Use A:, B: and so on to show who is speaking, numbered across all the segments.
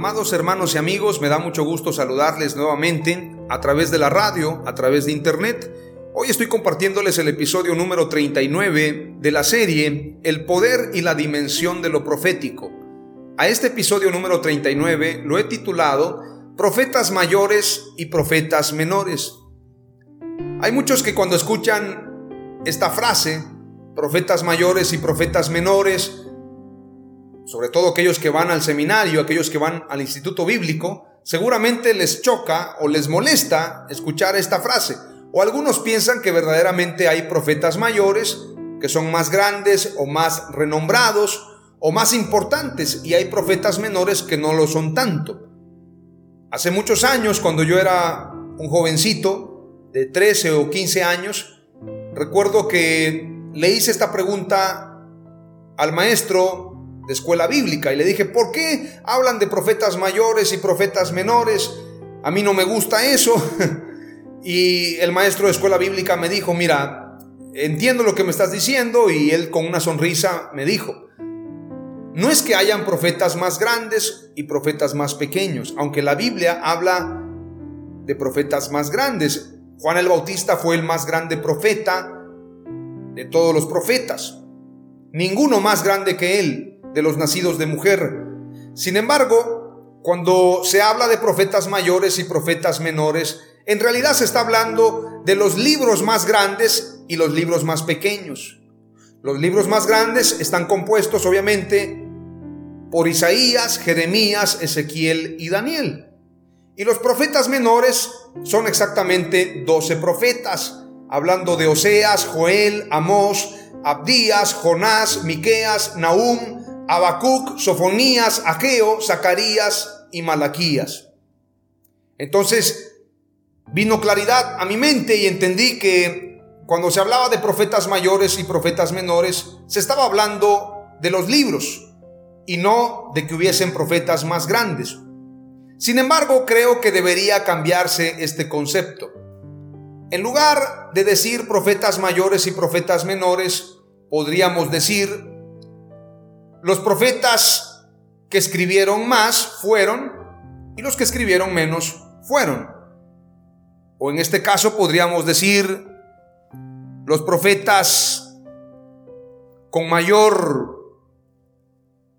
A: Amados hermanos y amigos, me da mucho gusto saludarles nuevamente a través de la radio, a través de internet. Hoy estoy compartiéndoles el episodio número 39 de la serie El poder y la dimensión de lo profético. A este episodio número 39 lo he titulado Profetas mayores y profetas menores. Hay muchos que cuando escuchan esta frase, profetas mayores y profetas menores, sobre todo aquellos que van al seminario, aquellos que van al instituto bíblico, seguramente les choca o les molesta escuchar esta frase. O algunos piensan que verdaderamente hay profetas mayores que son más grandes o más renombrados o más importantes y hay profetas menores que no lo son tanto. Hace muchos años, cuando yo era un jovencito de 13 o 15 años, recuerdo que le hice esta pregunta al maestro de escuela bíblica y le dije, ¿por qué hablan de profetas mayores y profetas menores? A mí no me gusta eso. y el maestro de escuela bíblica me dijo, mira, entiendo lo que me estás diciendo y él con una sonrisa me dijo, no es que hayan profetas más grandes y profetas más pequeños, aunque la Biblia habla de profetas más grandes. Juan el Bautista fue el más grande profeta de todos los profetas. Ninguno más grande que él de los nacidos de mujer. Sin embargo, cuando se habla de profetas mayores y profetas menores, en realidad se está hablando de los libros más grandes y los libros más pequeños. Los libros más grandes están compuestos obviamente por Isaías, Jeremías, Ezequiel y Daniel. Y los profetas menores son exactamente 12 profetas, hablando de Oseas, Joel, Amós, Abdías, Jonás, Miqueas, Nahum, Habacuc, Sofonías, Ageo, Zacarías y Malaquías. Entonces vino claridad a mi mente y entendí que cuando se hablaba de profetas mayores y profetas menores, se estaba hablando de los libros y no de que hubiesen profetas más grandes. Sin embargo, creo que debería cambiarse este concepto. En lugar de decir profetas mayores y profetas menores, podríamos decir los profetas que escribieron más fueron y los que escribieron menos fueron. O en este caso podríamos decir los profetas con mayor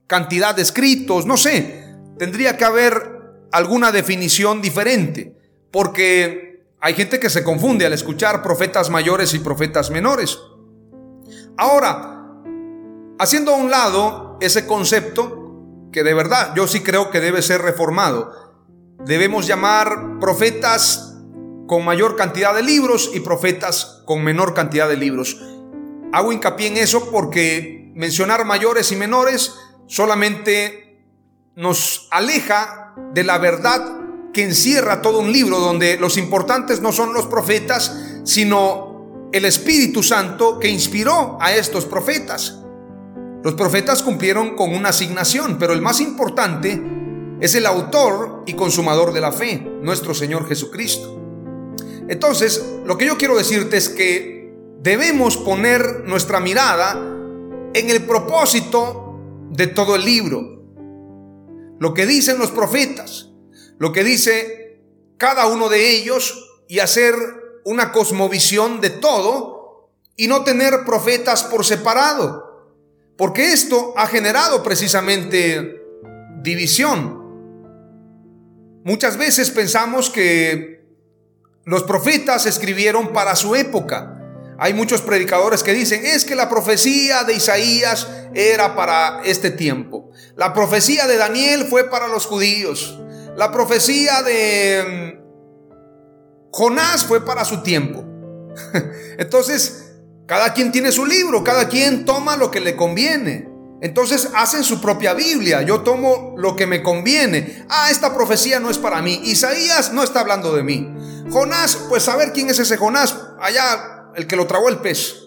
A: cantidad de escritos, no sé, tendría que haber alguna definición diferente, porque hay gente que se confunde al escuchar profetas mayores y profetas menores. Ahora, haciendo a un lado ese concepto que de verdad yo sí creo que debe ser reformado. Debemos llamar profetas con mayor cantidad de libros y profetas con menor cantidad de libros. Hago hincapié en eso porque mencionar mayores y menores solamente nos aleja de la verdad que encierra todo un libro donde los importantes no son los profetas, sino el Espíritu Santo que inspiró a estos profetas. Los profetas cumplieron con una asignación, pero el más importante es el autor y consumador de la fe, nuestro Señor Jesucristo. Entonces, lo que yo quiero decirte es que debemos poner nuestra mirada en el propósito de todo el libro. Lo que dicen los profetas. lo que dice cada uno de ellos y hacer una cosmovisión de todo y no tener profetas por separado. Porque esto ha generado precisamente división. Muchas veces pensamos que los profetas escribieron para su época. Hay muchos predicadores que dicen, es que la profecía de Isaías era para este tiempo. La profecía de Daniel fue para los judíos. La profecía de mm, Jonás fue para su tiempo. Entonces, cada quien tiene su libro, cada quien toma lo que le conviene. Entonces hacen su propia Biblia. Yo tomo lo que me conviene. Ah, esta profecía no es para mí. Isaías no está hablando de mí. Jonás, pues a ver quién es ese Jonás. Allá, el que lo tragó el pez.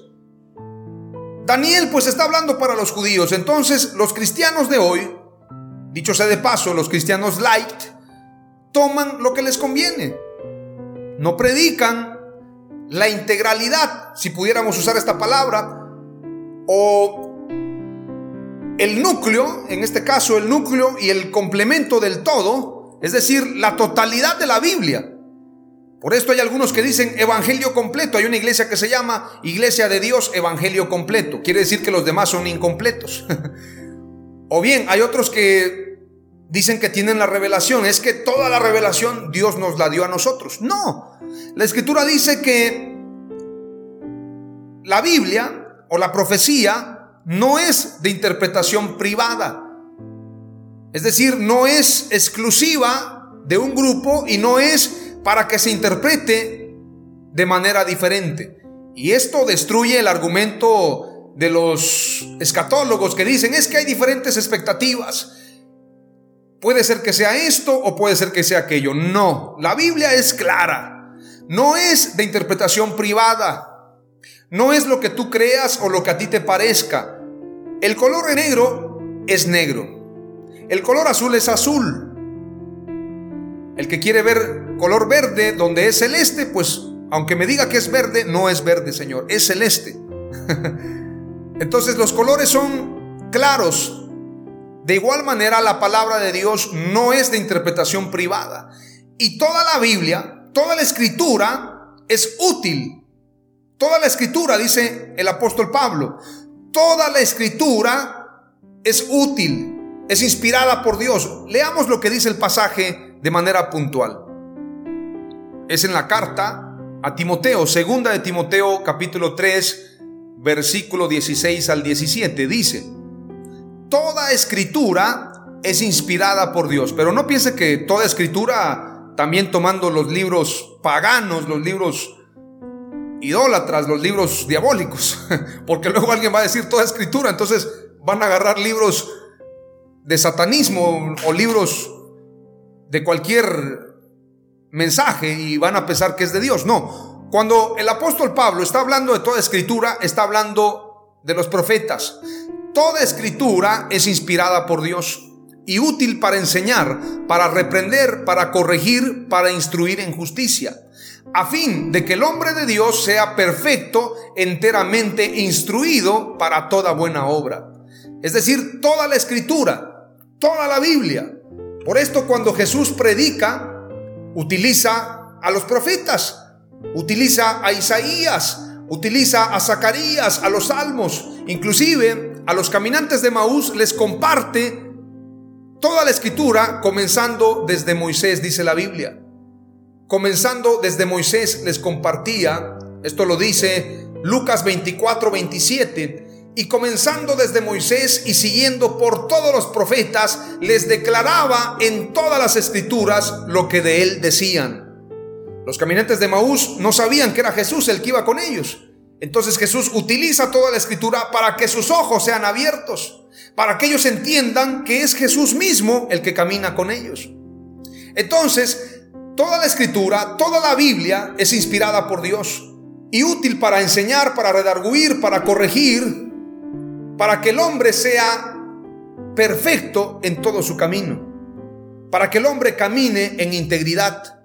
A: Daniel, pues está hablando para los judíos. Entonces, los cristianos de hoy, dicho sea de paso, los cristianos light, toman lo que les conviene. No predican la integralidad, si pudiéramos usar esta palabra, o el núcleo, en este caso el núcleo y el complemento del todo, es decir, la totalidad de la Biblia. Por esto hay algunos que dicen evangelio completo. Hay una iglesia que se llama Iglesia de Dios Evangelio completo. Quiere decir que los demás son incompletos. o bien hay otros que dicen que tienen la revelación. Es que toda la revelación Dios nos la dio a nosotros. No. La escritura dice que la Biblia o la profecía no es de interpretación privada. Es decir, no es exclusiva de un grupo y no es para que se interprete de manera diferente. Y esto destruye el argumento de los escatólogos que dicen es que hay diferentes expectativas. Puede ser que sea esto o puede ser que sea aquello. No, la Biblia es clara. No es de interpretación privada. No es lo que tú creas o lo que a ti te parezca. El color negro es negro. El color azul es azul. El que quiere ver color verde donde es celeste, pues aunque me diga que es verde, no es verde, Señor, es celeste. Entonces los colores son claros. De igual manera la palabra de Dios no es de interpretación privada. Y toda la Biblia, toda la escritura es útil Toda la escritura, dice el apóstol Pablo, toda la escritura es útil, es inspirada por Dios. Leamos lo que dice el pasaje de manera puntual. Es en la carta a Timoteo, segunda de Timoteo capítulo 3, versículo 16 al 17. Dice, toda escritura es inspirada por Dios, pero no piense que toda escritura, también tomando los libros paganos, los libros idólatras, los libros diabólicos, porque luego alguien va a decir toda escritura, entonces van a agarrar libros de satanismo o libros de cualquier mensaje y van a pensar que es de Dios. No, cuando el apóstol Pablo está hablando de toda escritura, está hablando de los profetas. Toda escritura es inspirada por Dios y útil para enseñar, para reprender, para corregir, para instruir en justicia a fin de que el hombre de Dios sea perfecto, enteramente instruido para toda buena obra. Es decir, toda la escritura, toda la Biblia. Por esto cuando Jesús predica, utiliza a los profetas, utiliza a Isaías, utiliza a Zacarías, a los salmos, inclusive a los caminantes de Maús les comparte toda la escritura, comenzando desde Moisés, dice la Biblia. Comenzando desde Moisés les compartía, esto lo dice Lucas 24, 27, y comenzando desde Moisés y siguiendo por todos los profetas, les declaraba en todas las escrituras lo que de él decían. Los caminantes de Maús no sabían que era Jesús el que iba con ellos. Entonces Jesús utiliza toda la escritura para que sus ojos sean abiertos, para que ellos entiendan que es Jesús mismo el que camina con ellos. Entonces, Toda la escritura, toda la Biblia es inspirada por Dios y útil para enseñar, para redarguir, para corregir, para que el hombre sea perfecto en todo su camino, para que el hombre camine en integridad.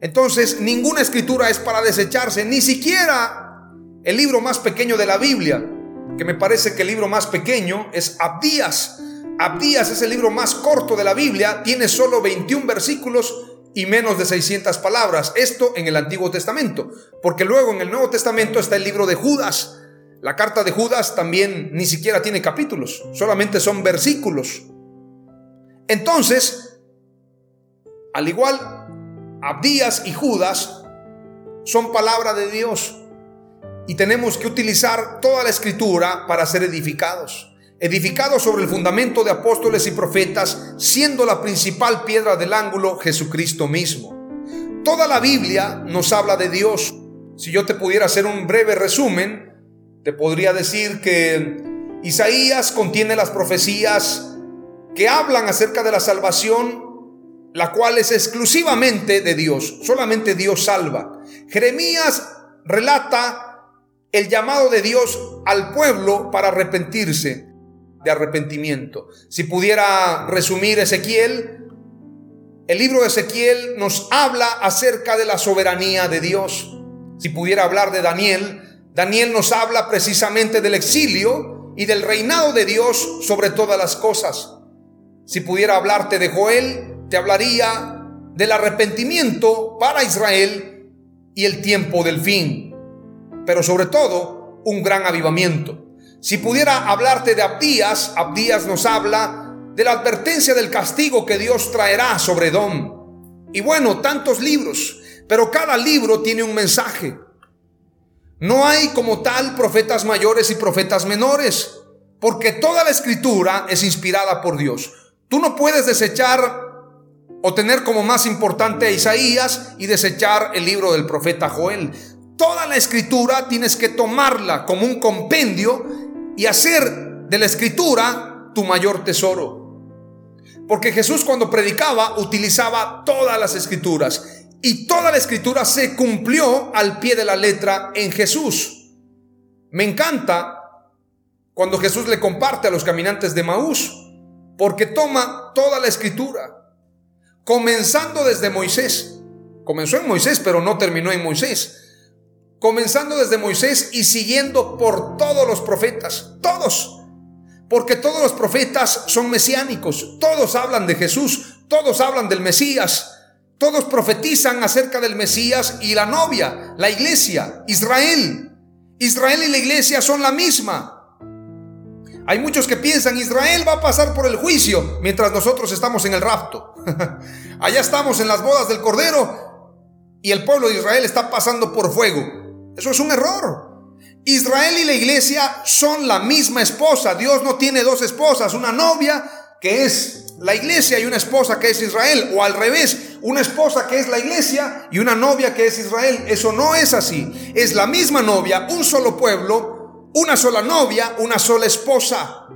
A: Entonces, ninguna escritura es para desecharse, ni siquiera el libro más pequeño de la Biblia, que me parece que el libro más pequeño es Abdías, Abdías es el libro más corto de la Biblia, tiene solo 21 versículos y menos de 600 palabras. Esto en el Antiguo Testamento, porque luego en el Nuevo Testamento está el libro de Judas. La carta de Judas también ni siquiera tiene capítulos, solamente son versículos. Entonces, al igual, Abdías y Judas son palabra de Dios y tenemos que utilizar toda la escritura para ser edificados edificado sobre el fundamento de apóstoles y profetas, siendo la principal piedra del ángulo Jesucristo mismo. Toda la Biblia nos habla de Dios. Si yo te pudiera hacer un breve resumen, te podría decir que Isaías contiene las profecías que hablan acerca de la salvación, la cual es exclusivamente de Dios. Solamente Dios salva. Jeremías relata el llamado de Dios al pueblo para arrepentirse de arrepentimiento. Si pudiera resumir Ezequiel, el libro de Ezequiel nos habla acerca de la soberanía de Dios. Si pudiera hablar de Daniel, Daniel nos habla precisamente del exilio y del reinado de Dios sobre todas las cosas. Si pudiera hablarte de Joel, te hablaría del arrepentimiento para Israel y el tiempo del fin, pero sobre todo un gran avivamiento. Si pudiera hablarte de Abdías, Abdías nos habla de la advertencia del castigo que Dios traerá sobre Edom. Y bueno, tantos libros, pero cada libro tiene un mensaje. No hay como tal profetas mayores y profetas menores, porque toda la escritura es inspirada por Dios. Tú no puedes desechar o tener como más importante a Isaías y desechar el libro del profeta Joel. Toda la escritura tienes que tomarla como un compendio y hacer de la escritura tu mayor tesoro. Porque Jesús cuando predicaba utilizaba todas las escrituras y toda la escritura se cumplió al pie de la letra en Jesús. Me encanta cuando Jesús le comparte a los caminantes de Maús, porque toma toda la escritura, comenzando desde Moisés. Comenzó en Moisés, pero no terminó en Moisés comenzando desde Moisés y siguiendo por todos los profetas, todos, porque todos los profetas son mesiánicos, todos hablan de Jesús, todos hablan del Mesías, todos profetizan acerca del Mesías y la novia, la iglesia, Israel. Israel y la iglesia son la misma. Hay muchos que piensan Israel va a pasar por el juicio mientras nosotros estamos en el rapto. Allá estamos en las bodas del Cordero y el pueblo de Israel está pasando por fuego. Eso es un error. Israel y la iglesia son la misma esposa. Dios no tiene dos esposas, una novia que es la iglesia y una esposa que es Israel, o al revés, una esposa que es la iglesia y una novia que es Israel. Eso no es así. Es la misma novia, un solo pueblo, una sola novia, una sola esposa.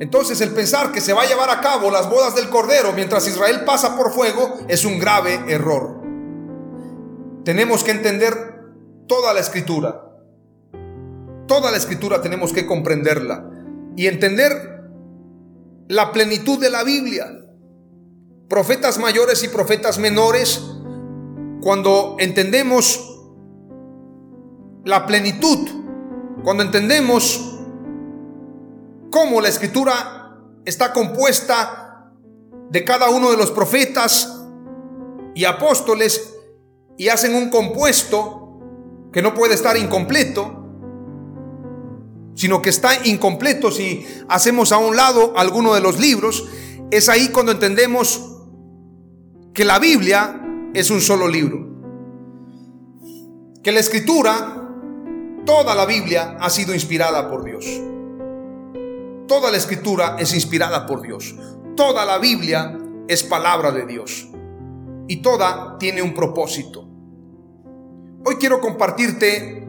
A: Entonces el pensar que se va a llevar a cabo las bodas del Cordero mientras Israel pasa por fuego es un grave error. Tenemos que entender toda la escritura. Toda la escritura tenemos que comprenderla y entender la plenitud de la Biblia. Profetas mayores y profetas menores, cuando entendemos la plenitud, cuando entendemos cómo la escritura está compuesta de cada uno de los profetas y apóstoles y hacen un compuesto que no puede estar incompleto, sino que está incompleto si hacemos a un lado alguno de los libros, es ahí cuando entendemos que la Biblia es un solo libro. Que la escritura, toda la Biblia ha sido inspirada por Dios. Toda la escritura es inspirada por Dios. Toda la Biblia es palabra de Dios. Y toda tiene un propósito. Hoy quiero compartirte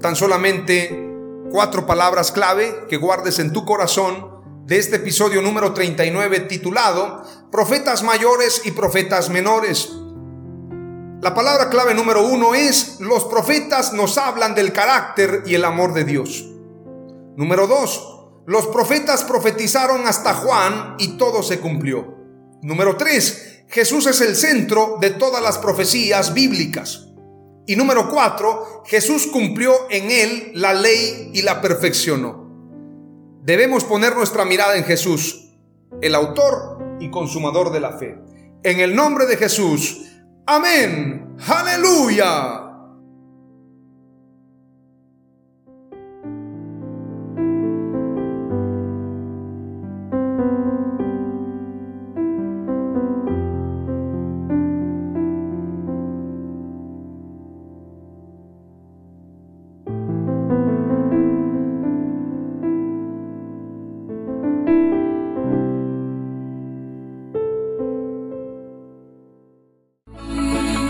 A: tan solamente cuatro palabras clave que guardes en tu corazón de este episodio número 39 titulado Profetas mayores y profetas menores. La palabra clave número uno es los profetas nos hablan del carácter y el amor de Dios. Número dos, los profetas profetizaron hasta Juan y todo se cumplió. Número tres, Jesús es el centro de todas las profecías bíblicas. Y número cuatro, Jesús cumplió en él la ley y la perfeccionó. debemos poner nuestra mirada en Jesús, el autor y consumador de la fe. En el nombre de Jesús. Amén. Aleluya.